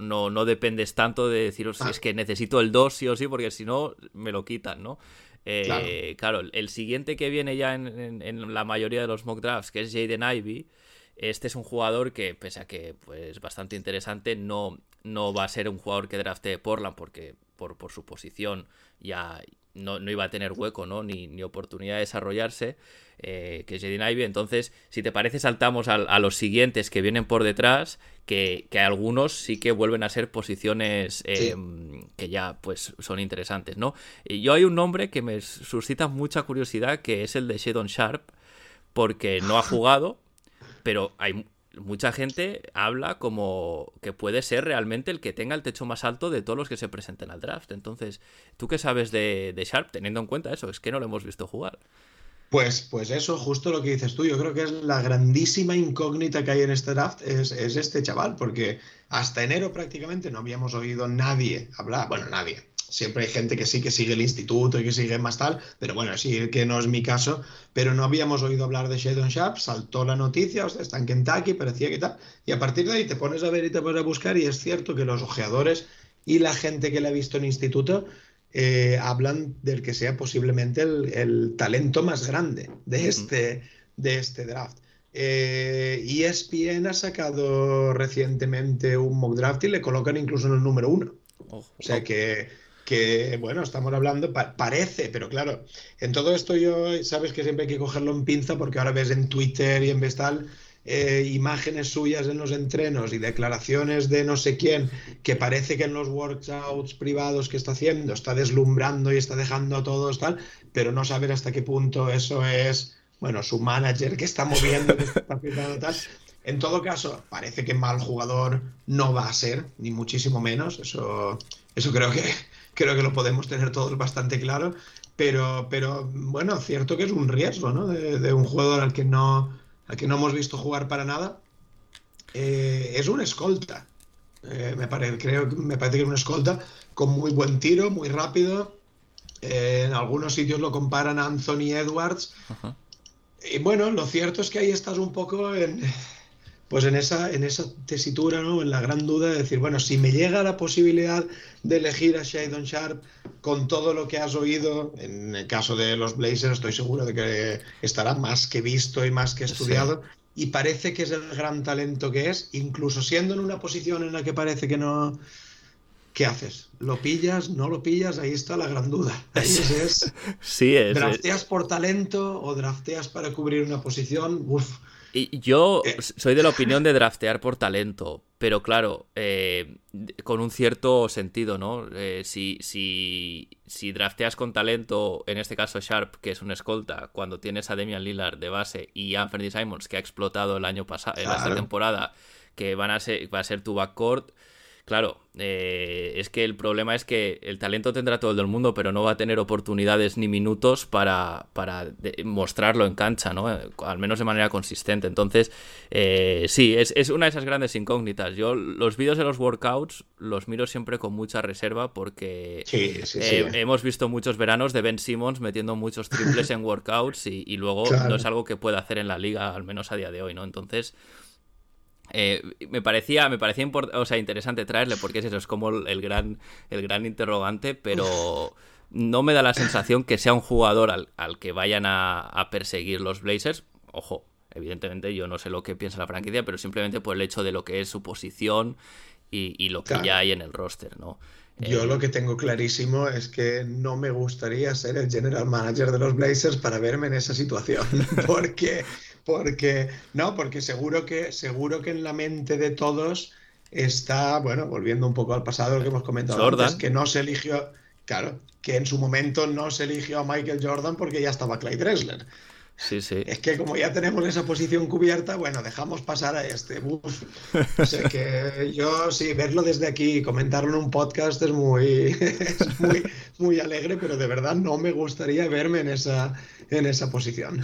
no, no dependes tanto de deciros ah. si es que necesito el 2 sí o sí, porque si no me lo quitan, ¿no? Eh, claro. el siguiente que viene ya en, en, la mayoría de los mock drafts, que es Jaden Ivy, este es un jugador que, pese a que pues bastante interesante, no, no va a ser un jugador que drafte Portland porque por, por su posición ya no, no, iba a tener hueco ¿no? ni, ni oportunidad de desarrollarse, eh, que es Jaden Ivy. Entonces, si te parece, saltamos a, a los siguientes que vienen por detrás, que, que, algunos sí que vuelven a ser posiciones eh, sí. que ya pues son interesantes, ¿no? Y yo hay un nombre que me suscita mucha curiosidad, que es el de Shadon Sharp, porque no ha jugado, pero hay mucha gente habla como que puede ser realmente el que tenga el techo más alto de todos los que se presenten al draft. Entonces, ¿tú qué sabes de, Sharp teniendo en cuenta eso? Es que no lo hemos visto jugar. Pues, pues eso, justo lo que dices tú, yo creo que es la grandísima incógnita que hay en este draft, es, es este chaval, porque hasta enero prácticamente no habíamos oído nadie hablar, bueno, nadie, siempre hay gente que sí que sigue el instituto y que sigue más tal, pero bueno, sí que no es mi caso, pero no habíamos oído hablar de Shadon Sharp, saltó la noticia, o sea, está en Kentucky, parecía que tal, y a partir de ahí te pones a ver y te pones a buscar y es cierto que los ojeadores y la gente que le ha visto en instituto eh, hablan del que sea posiblemente el, el, talento más grande de este, de este draft. Eh, ESPN ha sacado recientemente un mock draft y le colocan incluso en el número uno. Oh, o sea que que, bueno, estamos hablando, pa parece, pero claro, en todo esto yo, sabes que siempre hay que cogerlo en pinza porque ahora ves en Twitter y en Vestal eh, imágenes suyas en los entrenos y declaraciones de no sé quién que parece que en los workouts privados que está haciendo está deslumbrando y está dejando a todos tal, pero no saber hasta qué punto eso es, bueno, su manager que está moviendo, que está tal. En todo caso, parece que mal jugador no va a ser, ni muchísimo menos. Eso, eso creo que creo que lo podemos tener todos bastante claro. Pero, pero bueno, cierto que es un riesgo, ¿no? De, un jugador al que no, al que no hemos visto jugar para nada. Eh, es un escolta. Eh, me, parece, creo, me parece que es un escolta con muy buen tiro, muy rápido. Eh, en algunos sitios lo comparan a Anthony Edwards. Y bueno, lo cierto es que ahí estás un poco en, pues en esa, en esa tesitura, ¿no? en la gran duda de decir, bueno, si me llega la posibilidad de elegir a Shadon Sharp con todo lo que has oído, en el caso de los Blazers estoy seguro de que estará más que visto y más que estudiado, y parece que es el gran talento que es, incluso siendo en una posición en la que parece que no... ¿Qué haces? ¿Lo pillas? ¿No lo pillas? Ahí está la gran duda. Ahí es, sí, es. ¿Drafteas por talento o drafteas para cubrir una posición? Uf, y yo eh. soy de la opinión de draftear por talento, pero claro, eh, con un cierto sentido, ¿no? Eh, si, si, si, drafteas con talento, en este caso Sharp, que es un escolta, cuando tienes a Demian Lillard de base y Anthony Simons, que ha explotado el año pasado, en esta temporada, que van a ser, va a ser tu backcourt Claro, eh, es que el problema es que el talento tendrá todo el mundo, pero no va a tener oportunidades ni minutos para, para mostrarlo en cancha, ¿no? Al menos de manera consistente. Entonces, eh, sí, es, es, una de esas grandes incógnitas. Yo los vídeos de los workouts los miro siempre con mucha reserva porque eh, hemos visto muchos veranos de Ben Simmons metiendo muchos triples en workouts y, y luego no es algo que pueda hacer en la liga, al menos a día de hoy, ¿no? Entonces... Eh, me parecía, me parecía o sea, interesante traerle porque es eso, es como el gran, el gran interrogante, pero no me da la sensación que sea un jugador al, que vayan a, perseguir los Blazers. Ojo, evidentemente yo no sé lo que piensa la franquicia, pero simplemente por el hecho de lo que es su posición y, lo que ya hay en el roster, ¿no? Yo lo que tengo clarísimo es que no me gustaría ser el general manager de los Blazers para verme en esa situación, porque porque no, porque seguro que seguro que en la mente de todos está, bueno, volviendo un poco al pasado lo que hemos comentado antes, que no se eligió, claro, que en su momento no se eligió a Michael Jordan porque ya estaba Clyde Dressler. Sí, sí. Es que como ya tenemos esa posición cubierta, bueno, dejamos pasar a este. Uf. O sea que yo sí, verlo desde aquí y comentarlo en un podcast es muy, es muy, muy alegre, pero de verdad no me gustaría verme en esa, en esa posición.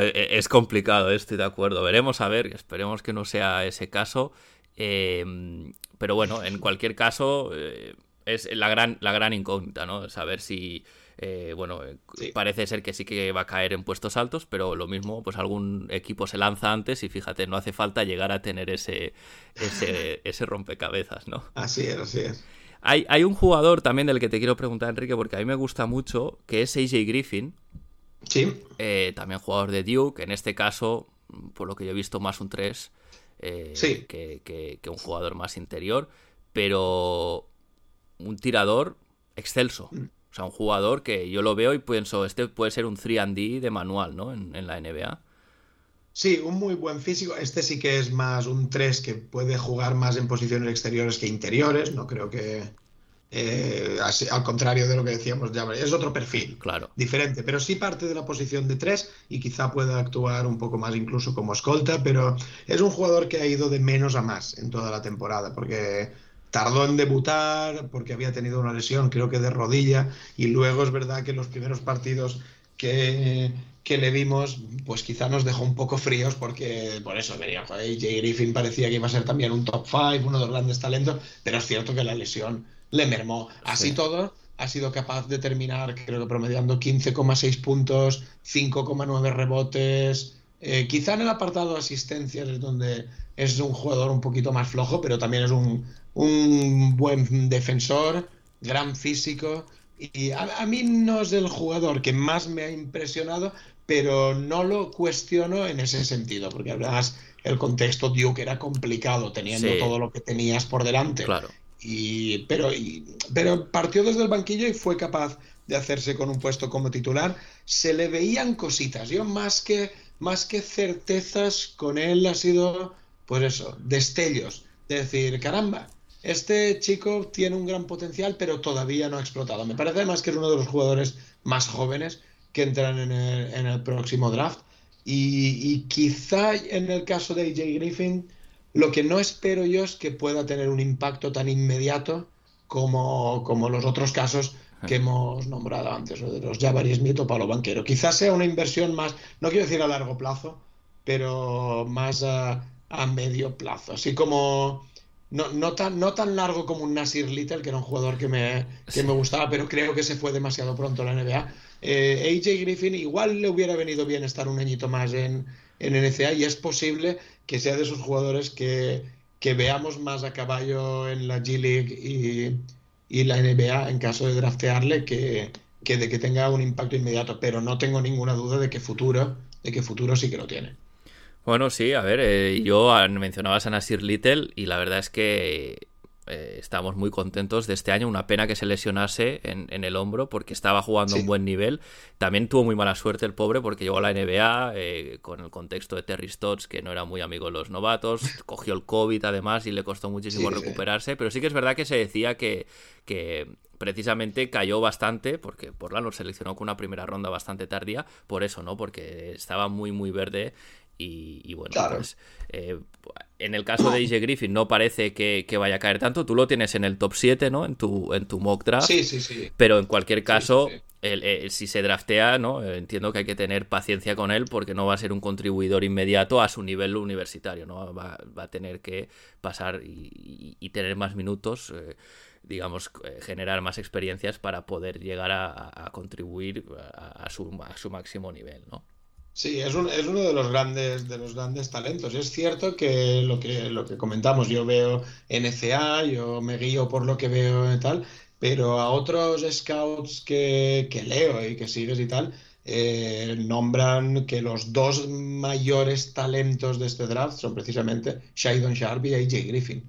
E, e, es complicado, estoy de acuerdo. Veremos a ver, esperemos que no sea ese caso. Em, pero bueno, en cualquier caso, eh, es la gran, la gran incógnita, ¿no? Saber si. Eh, bueno, eh, parece ser que sí que va a caer en puestos altos, pero lo mismo, pues algún equipo se lanza antes y fíjate, no hace falta llegar a tener ese, ese, ese rompecabezas, ¿no? Así es, así es. Hay, hay, un jugador también del que te quiero preguntar, Enrique, porque a mí me gusta mucho, que es AJ Griffin, Sí. Eh, también jugador de Duke, en este caso, por lo que yo he visto, más un 3 eh, que, un jugador más interior, pero un tirador excelso. O sea, un jugador que yo lo veo y pienso, este puede ser un 3D de manual, ¿no? En, en, la NBA. Sí, un muy buen físico. Este sí que es más un 3 que puede jugar más en posiciones exteriores que interiores. No creo que, eh, al contrario de lo que decíamos, ya es otro perfil, claro. diferente, pero sí parte de la posición de tres y quizá pueda actuar un poco más incluso como escolta, pero es un jugador que ha ido de menos a más en toda la temporada, porque tardó en debutar, porque había tenido una lesión, creo que de rodilla, y luego es verdad que los primeros partidos que, que le vimos, pues quizá nos dejó un poco fríos porque por eso venía, joder, Jay Griffin parecía que iba a ser también un top 5, uno de los grandes talentos, pero es cierto que la lesión le mermó. Así todo, ha sido capaz de terminar, creo que promediando 15,6 puntos, 5,9 rebotes. Eh, quizá en el apartado de asistencias es donde es un jugador un poquito más flojo, pero también es un, buen defensor, gran físico. Y a, mí no es el jugador que más me ha impresionado, pero no lo cuestiono en ese sentido, porque además el contexto Duke era complicado teniendo todo lo que tenías por delante. Claro pero, pero partió desde el banquillo y fue capaz de hacerse con un puesto como titular. Se le veían cositas. Yo más que, más que certezas, con él ha sido, pues eso, destellos. De decir, caramba, este chico tiene un gran potencial, pero todavía no ha explotado. Me parece además que es uno de los jugadores más jóvenes que entran en el, próximo draft. Y, quizá en el caso de AJ Griffin, lo que no espero yo es que pueda tener un impacto tan inmediato como, como los otros casos que hemos nombrado antes, de los Javaris Smith o Palo Banquero. Quizás sea una inversión más, no quiero decir a largo plazo, pero más a, a medio plazo. Así como no, no, tan, no tan largo como un Nasir Little, que era un jugador que me, que me gustaba, pero creo que se fue demasiado pronto a la NBA. Eh, AJ Griffin igual le hubiera venido bien estar un añito más en, en NCA y es posible que sea de esos jugadores que, que veamos más a caballo en la G League y, y la NBA en caso de draftearle que, que de que tenga un impacto inmediato, pero no tengo ninguna duda de que futuro, de que futuro sí que lo tiene. Bueno, sí, a ver, eh, yo mencionabas a Nasir Little y la verdad es que eh, estamos muy contentos de este año. Una pena que se lesionase en, el hombro porque estaba jugando a un buen nivel. También tuvo muy mala suerte el pobre porque llegó a la NBA eh, con el contexto de Terry Stotts, que no era muy amigo de los novatos. Cogió el COVID además y le costó muchísimo recuperarse. Pero sí que es verdad que se decía que, que precisamente cayó bastante porque Portland lo seleccionó con una primera ronda bastante tardía. Por eso, ¿no? Porque estaba muy, muy verde y, bueno, pues eh, en el caso de AJ Griffin no parece que, vaya a caer tanto. Tú lo tienes en el top 7, ¿no? En tu, en tu mock draft. Sí, sí, sí. Pero en cualquier caso, si se draftea, ¿no? Entiendo que hay que tener paciencia con él porque no va a ser un contribuidor inmediato a su nivel universitario, ¿no? Va, a tener que pasar y, tener más minutos. Eh, digamos, eh, generar más experiencias para poder llegar a, contribuir a, su, a su máximo nivel, ¿no? Sí, es, uno de los grandes de los grandes talentos. Es cierto que lo que lo que comentamos, yo veo NCA, yo me guío por lo que veo y tal, pero a otros scouts que, leo y que sigues y tal, eh, nombran que los dos mayores talentos de este draft son precisamente Shadon Sharp y AJ Griffin.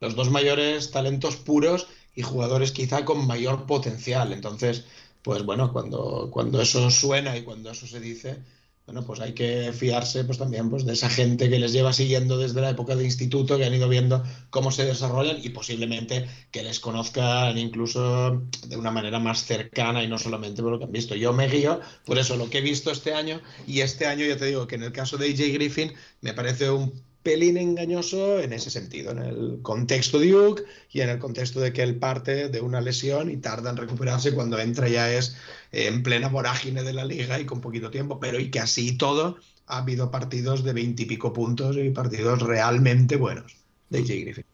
Los dos mayores talentos puros y jugadores quizá con mayor potencial. Entonces, pues bueno, cuando, cuando eso suena y cuando eso se dice bueno, pues hay que fiarse pues también pues, de esa gente que les lleva siguiendo desde la época de instituto, que han ido viendo cómo se desarrollan y posiblemente que les conozcan incluso de una manera más cercana y no solamente por lo que han visto. Yo me guío por eso, lo que he visto este año y este año ya te digo que en el caso de AJ Griffin me parece un pelín engañoso en ese sentido, en el contexto de Duke y en el contexto de que él parte de una lesión y tarda en recuperarse cuando entra ya es en plena vorágine de la liga y con poquito tiempo, pero y que así todo ha habido partidos de veintipico puntos y partidos realmente buenos de J. Griffin.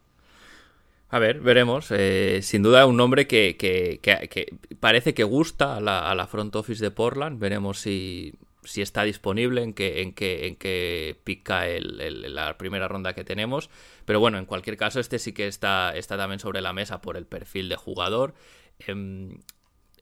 A ver, veremos. Eh, sin duda un nombre que, que, que, parece que gusta a la, a la, front office de Portland. Veremos si, si está disponible, en qué, en qué, en qué pica el, la primera ronda que tenemos. Pero bueno, en cualquier caso, este sí que está, está también sobre la mesa por el perfil de jugador. Em,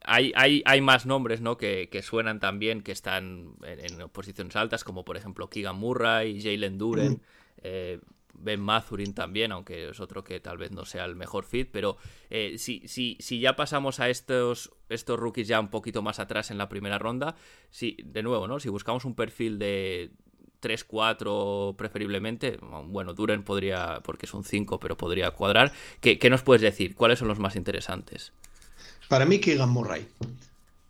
hay, hay, hay, más nombres ¿no? que, que suenan también, que están en, posiciones altas, como por ejemplo Keegan Murray, Jalen Duren. Eh, Ben Mazurin también, aunque es otro que tal vez no sea el mejor fit, pero eh, si, si, si, ya pasamos a estos, estos rookies ya un poquito más atrás en la primera ronda, si, de nuevo, ¿no? Si buscamos un perfil de 3-4 preferiblemente, bueno, Duren podría, porque es un 5, pero podría cuadrar. ¿Qué, ¿Qué, nos puedes decir? ¿Cuáles son los más interesantes? Para mí, Keegan Murray.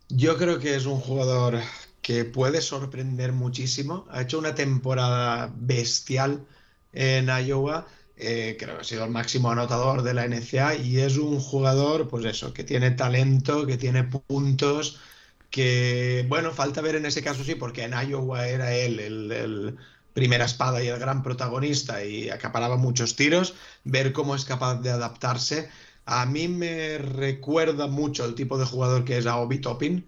Yo creo que es un jugador que puede sorprender muchísimo. Ha hecho una temporada bestial en Iowa. Eh, creo que ha sido el máximo anotador de la NCA y es un jugador, pues eso, que tiene talento, que tiene puntos, que, bueno, falta ver en ese caso sí, porque en Iowa era él el, primera espada y el gran protagonista y acaparaba muchos tiros, ver cómo es capaz de adaptarse. A mí me recuerda mucho el tipo de jugador que es Aobi Toppin,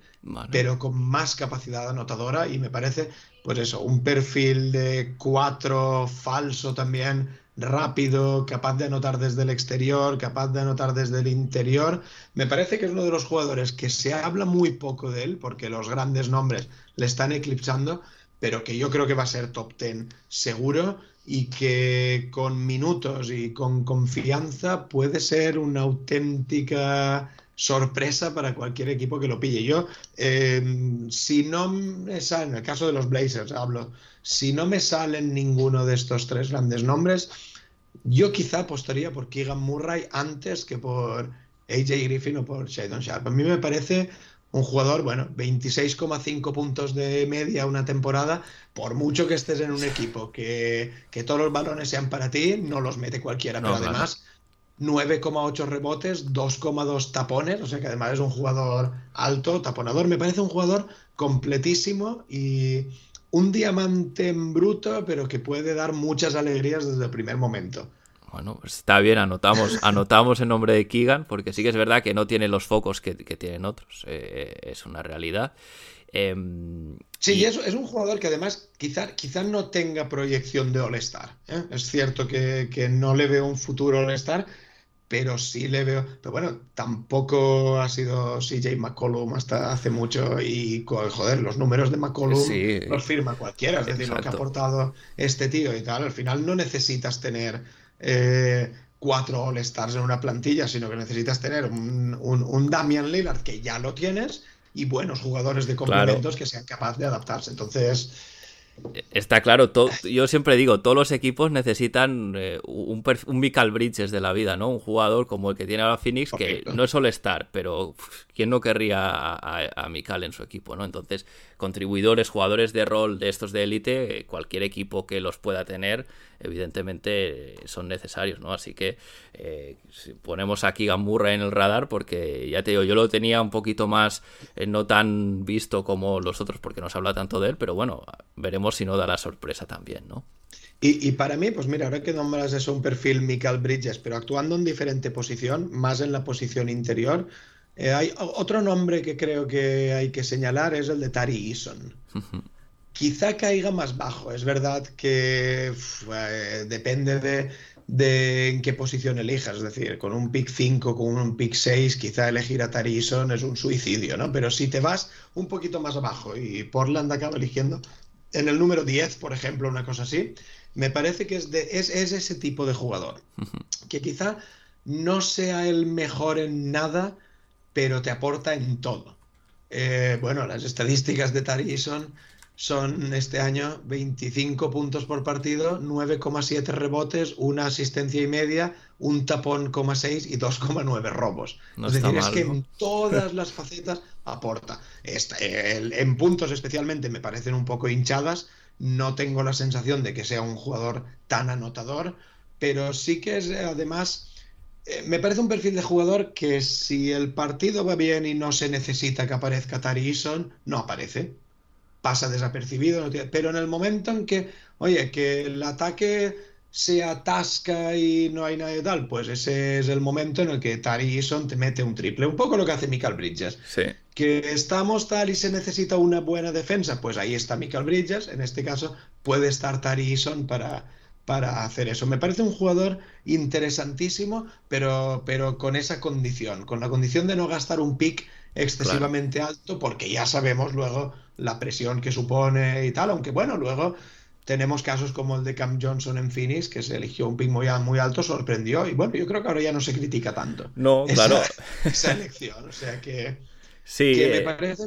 pero con más capacidad anotadora y me parece pues eso, un perfil de cuatro falso también, rápido, capaz de anotar desde el exterior, capaz de anotar desde el interior. Me parece que es uno de los jugadores que se habla muy poco de él, porque los grandes nombres le están eclipsando, pero que yo creo que va a ser top ten seguro y que con minutos y con confianza puede ser una auténtica sorpresa para cualquier equipo que lo pille. Yo, em, si no me sale, en el caso de los Blazers hablo, si no me salen ninguno de estos tres grandes nombres, yo quizá apostaría por Keegan Murray antes que por AJ Griffin o por Shadon Sharp. A mí me parece un jugador, bueno, 26,5 puntos de media una temporada, por mucho que estés en un equipo que, que, todos los balones sean para ti, no los mete cualquiera, pero además 9,8 rebotes, 2,2 tapones, o sea que además es un jugador alto, taponador. Me parece un jugador completísimo y un diamante en bruto, pero que puede dar muchas alegrías desde el primer momento. Bueno, pues está bien, anotamos, anotamos el nombre de Keegan, porque sí que es verdad que no tiene los focos que, tienen otros, eh, es una realidad. Em, sí, y... es, es, un jugador que además quizá, quizá no tenga proyección de All-Star. ¿eh? Es cierto que, que, no le veo un futuro All-Star, pero sí le veo. Pero bueno, tampoco ha sido CJ McCollum hasta hace mucho y, joder, los números de McCollum los firma cualquiera. Es decir, lo que ha aportado este tío y tal. Al final no necesitas tener eh, cuatro All-Stars en una plantilla, sino que necesitas tener un, un, Damian Lillard que ya lo tienes y buenos jugadores de complementos que sean capaces de adaptarse. Entonces Está claro, yo siempre digo, todos los equipos necesitan eh, un, un Michael Bridges de la vida, ¿no? Un jugador como el que tiene ahora Phoenix, que no es solo estar, pero ¿quién no querría a, a, en su equipo, ¿no? Entonces, contribuidores, jugadores de rol de estos de élite, eh, cualquier equipo que los pueda tener, evidentemente son necesarios, ¿no? Así que eh, ponemos aquí Gamburra en el radar porque ya te digo, yo lo tenía un poquito más eh, no tan visto como los otros porque no se habla tanto de él, pero bueno, veremos si no da la sorpresa también, ¿no? Y, para mí, pues mira, ahora que nombras eso un perfil Michael Bridges, pero actuando en diferente posición, más en la posición interior, eh, hay otro nombre que creo que hay que señalar, es el de Tari Eason quizá caiga más bajo. Es verdad que eh, depende de, en qué posición elijas. Es decir, con un pick 5, con un pick 6, quizá elegir a Tarison es un suicidio, ¿no? Pero si te vas un poquito más abajo y Portland acaba eligiendo en el número 10, por ejemplo, una cosa así, me parece que es, de, es, ese tipo de jugador. Que quizá no sea el mejor en nada, pero te aporta en todo. Eh, bueno, las estadísticas de Tarison son este año 25 puntos por partido, 9,7 rebotes, una asistencia y media, un tapón, 6 y 2,9 robos. es decir, es que en todas las facetas aporta. en puntos especialmente me parecen un poco hinchadas, no tengo la sensación de que sea un jugador tan anotador, pero sí que es además... Eh, me parece un perfil de jugador que si el partido va bien y no se necesita que aparezca Tari Eason, no aparece pasa desapercibido, pero en el momento en que, oye, que el ataque se atasca y no hay nadie tal, pues ese es el momento en el que Tari Eason te mete un triple. Un poco lo que hace Michael Bridges. Sí. Que estamos tal y se necesita una buena defensa, pues ahí está Michael Bridges. En este caso, puede estar Tari Eason para, para hacer eso. Me parece un jugador interesantísimo, pero, pero con esa condición, con la condición de no gastar un pick excesivamente alto, porque ya sabemos luego la presión que supone y tal, aunque bueno, luego tenemos casos como el de Cam Johnson en Phoenix, que se eligió un pick muy, muy alto, sorprendió, y bueno, yo creo que ahora ya no se critica tanto. No, claro. Esa elección, o sea que... Sí. eh, parece...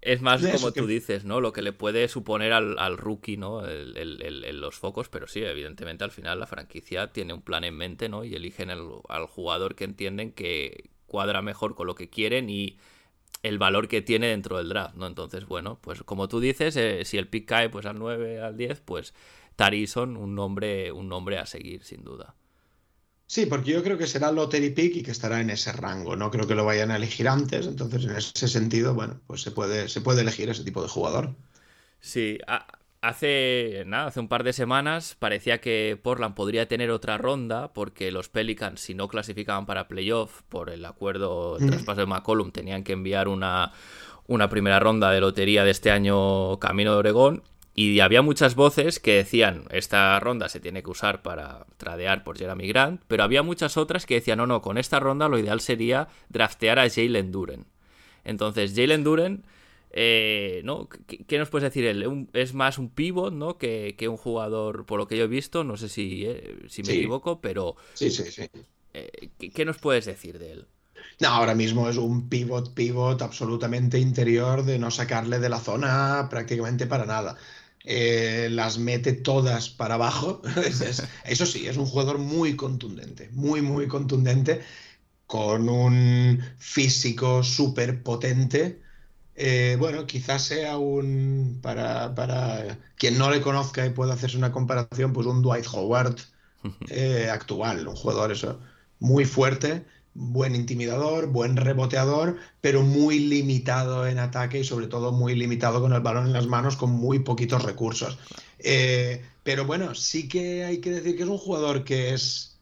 Es más como tú dices, ¿no? Lo que le puede suponer al, rookie, ¿no? El, los focos, pero sí, evidentemente al final la franquicia tiene un plan en mente, ¿no? Y eligen al jugador que entienden que cuadra mejor con lo que quieren y el valor que tiene dentro del draft, ¿no? Entonces, bueno, pues como tú dices, eh, si el pick cae pues al 9, al 10, pues Tarison, un nombre, un nombre a seguir, sin duda. Sí, porque yo creo que será lottery pick y que estará en ese rango. No creo que lo vayan a elegir antes. Entonces, en ese sentido, bueno, pues se puede, se puede elegir ese tipo de jugador. Sí, hace nada, hace un par de semanas parecía que Portland podría tener otra ronda porque los Pelicans, si no clasificaban para playoff por el acuerdo de traspaso de McCollum, tenían que enviar una, una primera ronda de lotería de este año camino de Oregón. Y había muchas voces que decían, esta ronda se tiene que usar para tradear por Jeremy Grant, pero había muchas otras que decían, no, no, con esta ronda lo ideal sería draftear a Jalen Duren. Entonces, Jalen Duren eh, ¿no? ¿Qué, nos puedes decir él? es más un pivot, ¿no? Que, un jugador, por lo que yo he visto, no sé si, eh, si me equivoco, pero... Sí, sí, sí. Eh, ¿qué, nos puedes decir de él? No, ahora mismo es un pivot, pivot absolutamente interior de no sacarle de la zona prácticamente para nada. Eh, las mete todas para abajo. eso sí, es un jugador muy contundente, muy, muy contundente, con un físico súper potente. Eh, bueno, quizás sea un, para, para, quien no le conozca y pueda hacerse una comparación, pues un Dwight Howard eh, actual, un jugador eso, muy fuerte buen intimidador, buen reboteador, pero muy limitado en ataque y sobre todo muy limitado con el balón en las manos con muy poquitos recursos. Eh, pero bueno, sí que hay que decir que es un jugador que es,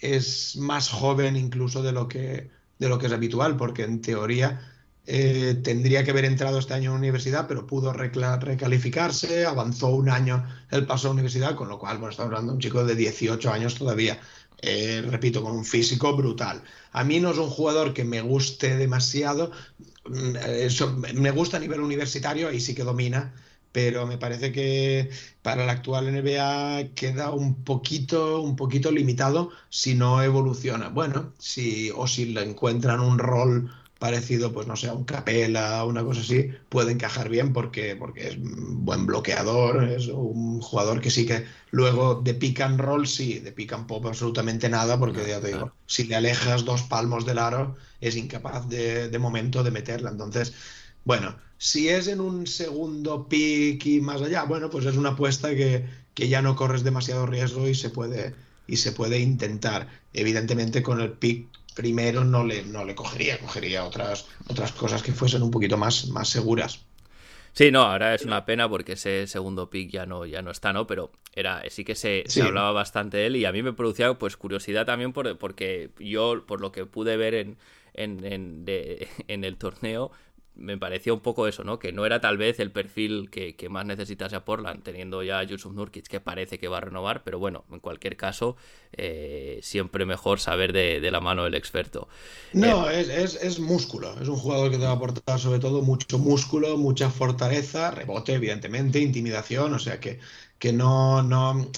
es más joven incluso de lo, que, de lo que es habitual, porque en teoría eh, tendría que haber entrado este año en universidad, pero pudo recalificarse, avanzó un año el paso a universidad, con lo cual, bueno, estamos hablando de un chico de 18 años todavía. Eh, repito, con un físico brutal. A mí no es un jugador que me guste demasiado, mm, eso, me gusta a nivel universitario, ahí sí que domina, pero me parece que para la actual NBA queda un poquito, un poquito limitado si no evoluciona. Bueno, si, o si le encuentran un rol parecido, pues no sé, a un Capela, una cosa así, puede encajar bien porque, porque es buen bloqueador, es un jugador que sí que luego de pick and roll, sí, de pick and pop absolutamente nada, porque ya te digo, si le alejas dos palmos del aro, es incapaz de, de momento de meterla. Entonces, bueno, si es en un segundo pick y más allá, bueno, pues es una apuesta que, que ya no corres demasiado riesgo y se puede, y se puede intentar. Evidentemente con el pick primero no le, no le cogería, cogería otras, otras cosas que fuesen un poquito más, más seguras. Sí, no, ahora es una pena porque ese segundo pick ya no, ya no está, ¿no? Pero era, sí que se, hablaba bastante de él y a mí me producía pues curiosidad también por, porque yo, por lo que pude ver en, en, en, en el torneo, me parecía un poco eso, ¿no? Que no era tal vez el perfil que, más necesitase a Portland, teniendo ya a Yusuf Nurkic que parece que va a renovar, pero bueno, en cualquier caso, eh, siempre mejor saber de, la mano del experto. No, eh, es, músculo, es un jugador que te va a aportar sobre todo mucho músculo, mucha fortaleza, rebote, evidentemente, intimidación, o sea que, que no, no,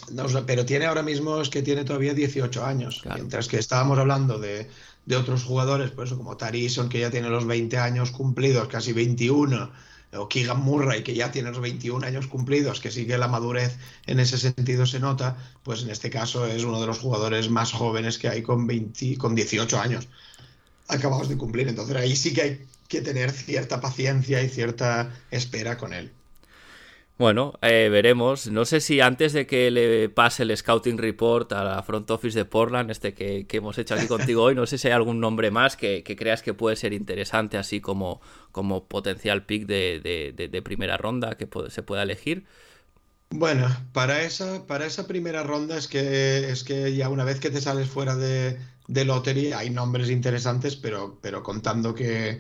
pero tiene ahora mismo, es que tiene todavía 18 años, mientras que estábamos hablando de de otros jugadores, pues como Tarison, que ya tiene los 20 años cumplidos, casi 21, o Keegan Murray, que ya tiene los 21 años cumplidos, que sigue la madurez en ese sentido se nota, pues en este caso es uno de los jugadores más jóvenes que hay con, 20, con 18 años acabados de cumplir. Entonces ahí sí que hay que tener cierta paciencia y cierta espera con él. Bueno, eh, veremos. No sé si antes de que le pase el Scouting Report a la front office de Portland, este que, hemos hecho aquí contigo hoy, no sé si hay algún nombre más que, creas que puede ser interesante, así como, como potencial pick de, primera ronda que se pueda elegir. Bueno, para esa, para esa primera ronda es que, es que ya una vez que te sales fuera de, de hay nombres interesantes, pero, pero contando que,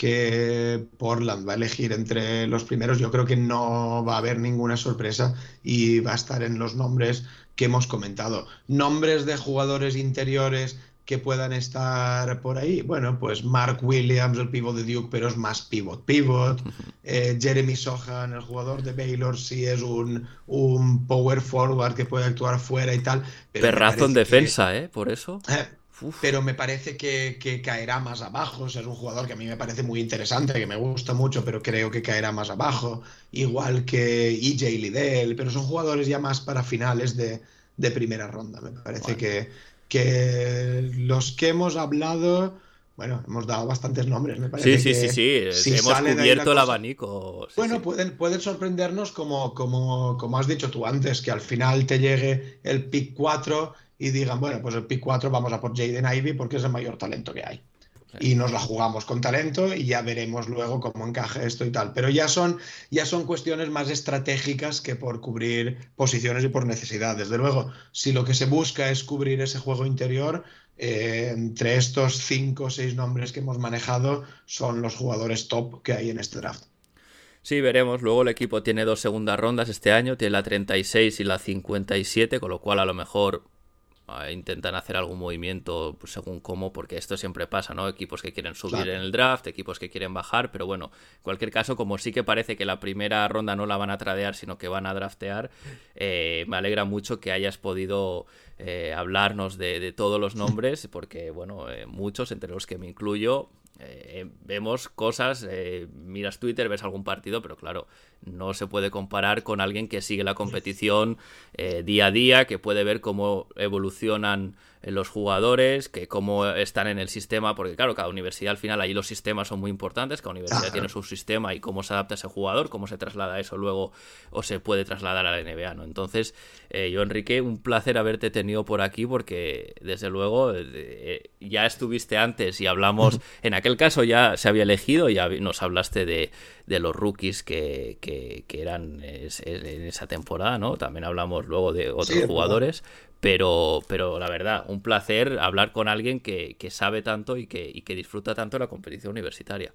que Portland va a elegir entre los primeros, yo creo que no va a haber ninguna sorpresa y va a estar en los nombres que hemos comentado. Nombres de jugadores interiores que puedan estar por ahí. Bueno, pues Mark Williams, el pivot de Duke, pero es más pivot pivot. Eh, Jeremy Sohan, el jugador de Baylor, sí es un, un power forward que puede actuar fuera y tal. Perrazo en defensa, ¿eh? Por eso. Eh, pero me parece que, caerá más abajo. O sea, es un jugador que a mí me parece muy interesante, que me gusta mucho, pero creo que caerá más abajo. Igual que EJ Liddell, pero son jugadores ya más para finales de, primera ronda. Me parece que, que los que hemos hablado. Bueno, hemos dado bastantes nombres, me parece. Sí, sí, sí, sí. hemos cubierto el abanico. bueno, pueden, pueden sorprendernos como, como, como has dicho tú antes, que al final te llegue el pick 4 y digan, bueno, pues el pick 4 vamos a por Jaden Ivy porque es el mayor talento que hay. Y nos la jugamos con talento y ya veremos luego cómo encaja esto y tal. Pero ya son, ya son cuestiones más estratégicas que por cubrir posiciones y por necesidad. Desde luego, si lo que se busca es cubrir ese juego interior, eh, entre estos cinco o seis nombres que hemos manejado son los jugadores top que hay en este draft. Sí, veremos. Luego el equipo tiene dos segundas rondas este año, tiene la 36 y la 57, con lo cual a lo mejor intentan hacer algún movimiento pues, según cómo, porque esto siempre pasa, ¿no? Equipos que quieren subir en el draft, equipos que quieren bajar, pero bueno, en cualquier caso, como sí que parece que la primera ronda no la van a tradear, sino que van a draftear, eh, me alegra mucho que hayas podido eh, hablarnos de, todos los nombres, porque, bueno, muchos, entre los que me incluyo, vemos cosas, miras Twitter, ves algún partido, pero claro, no se puede comparar con alguien que sigue la competición día a día, que puede ver cómo evolucionan los jugadores, que cómo están en el sistema, porque claro, cada universidad al final ahí los sistemas son muy importantes, cada universidad tiene su sistema y cómo se adapta ese jugador, cómo se traslada eso luego o se puede trasladar a la NBA, ¿no? Entonces, eh, yo Enrique, un placer haberte tenido por aquí porque desde luego eh, ya estuviste antes y hablamos, en aquel caso ya se había elegido, ya nos hablaste de, los rookies que, que, eran en esa temporada, ¿no? También hablamos luego de otros jugadores, pero, pero la verdad, un placer hablar con alguien que, sabe tanto y que, y que disfruta tanto de la competición universitaria.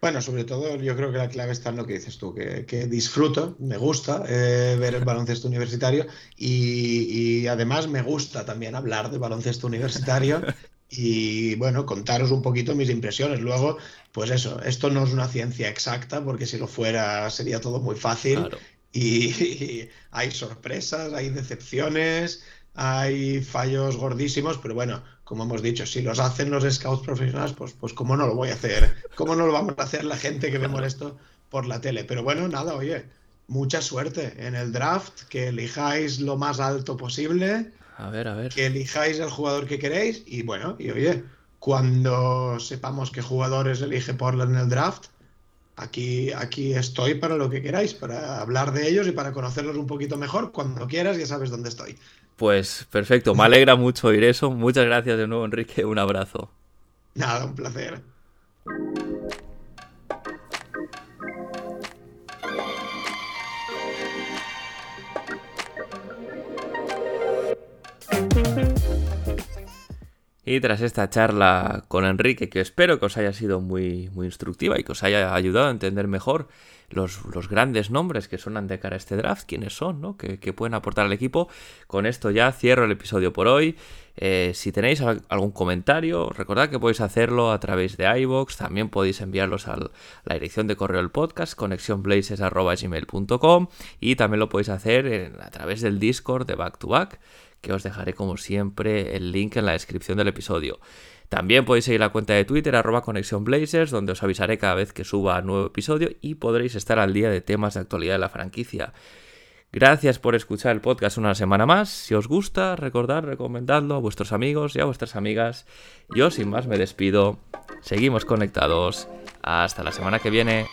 Bueno, sobre todo yo creo que la clave está en lo que dices tú, que, disfruto, me gusta eh, ver el baloncesto universitario y, y, además me gusta también hablar de baloncesto universitario y bueno, contaros un poquito mis impresiones. Luego, pues eso, esto no es una ciencia exacta porque si lo fuera sería todo muy fácil y hay sorpresas, hay decepciones, hay fallos gordísimos, pero bueno, como hemos dicho, si los hacen los scouts profesionales, pues, pues cómo no lo voy a hacer, cómo no lo vamos a hacer la gente que vemos esto por la tele. Pero bueno, nada, oye, mucha suerte en el draft, que elijáis lo más alto posible. A ver, a ver. Que elijáis el jugador que queréis y bueno, y oye, cuando sepamos qué jugadores elige Portland en el draft, aquí, aquí estoy para lo que queráis, para hablar de ellos y para conocerlos un poquito mejor. Cuando quieras ya sabes dónde estoy. Pues perfecto, me alegra mucho oír eso. Muchas gracias de nuevo, Enrique. Un abrazo. Nada, un placer. Y tras esta charla con Enrique, que espero que os haya sido muy, muy instructiva y que os haya ayudado a entender mejor los, grandes nombres que suenan de cara a este draft, quiénes son, ¿no? Que, pueden aportar al equipo. Con esto ya cierro el episodio por hoy. Eh, si tenéis algún comentario, recordad que podéis hacerlo a través de iBox, también podéis enviarlos a la dirección de correo del podcast, conexionblazes.gmail.com y también lo podéis hacer a través del Discord de Back to Back, que os dejaré como siempre el link en la descripción del episodio. También podéis seguir la cuenta de Twitter, arroba donde os avisaré cada vez que suba nuevo episodio y podréis estar al día de temas de actualidad de la franquicia. Gracias por escuchar el podcast una semana más. Si os gusta, recordad, recomendadlo a vuestros amigos y a vuestras amigas. Yo sin más me despido. Seguimos conectados. Hasta la semana que viene.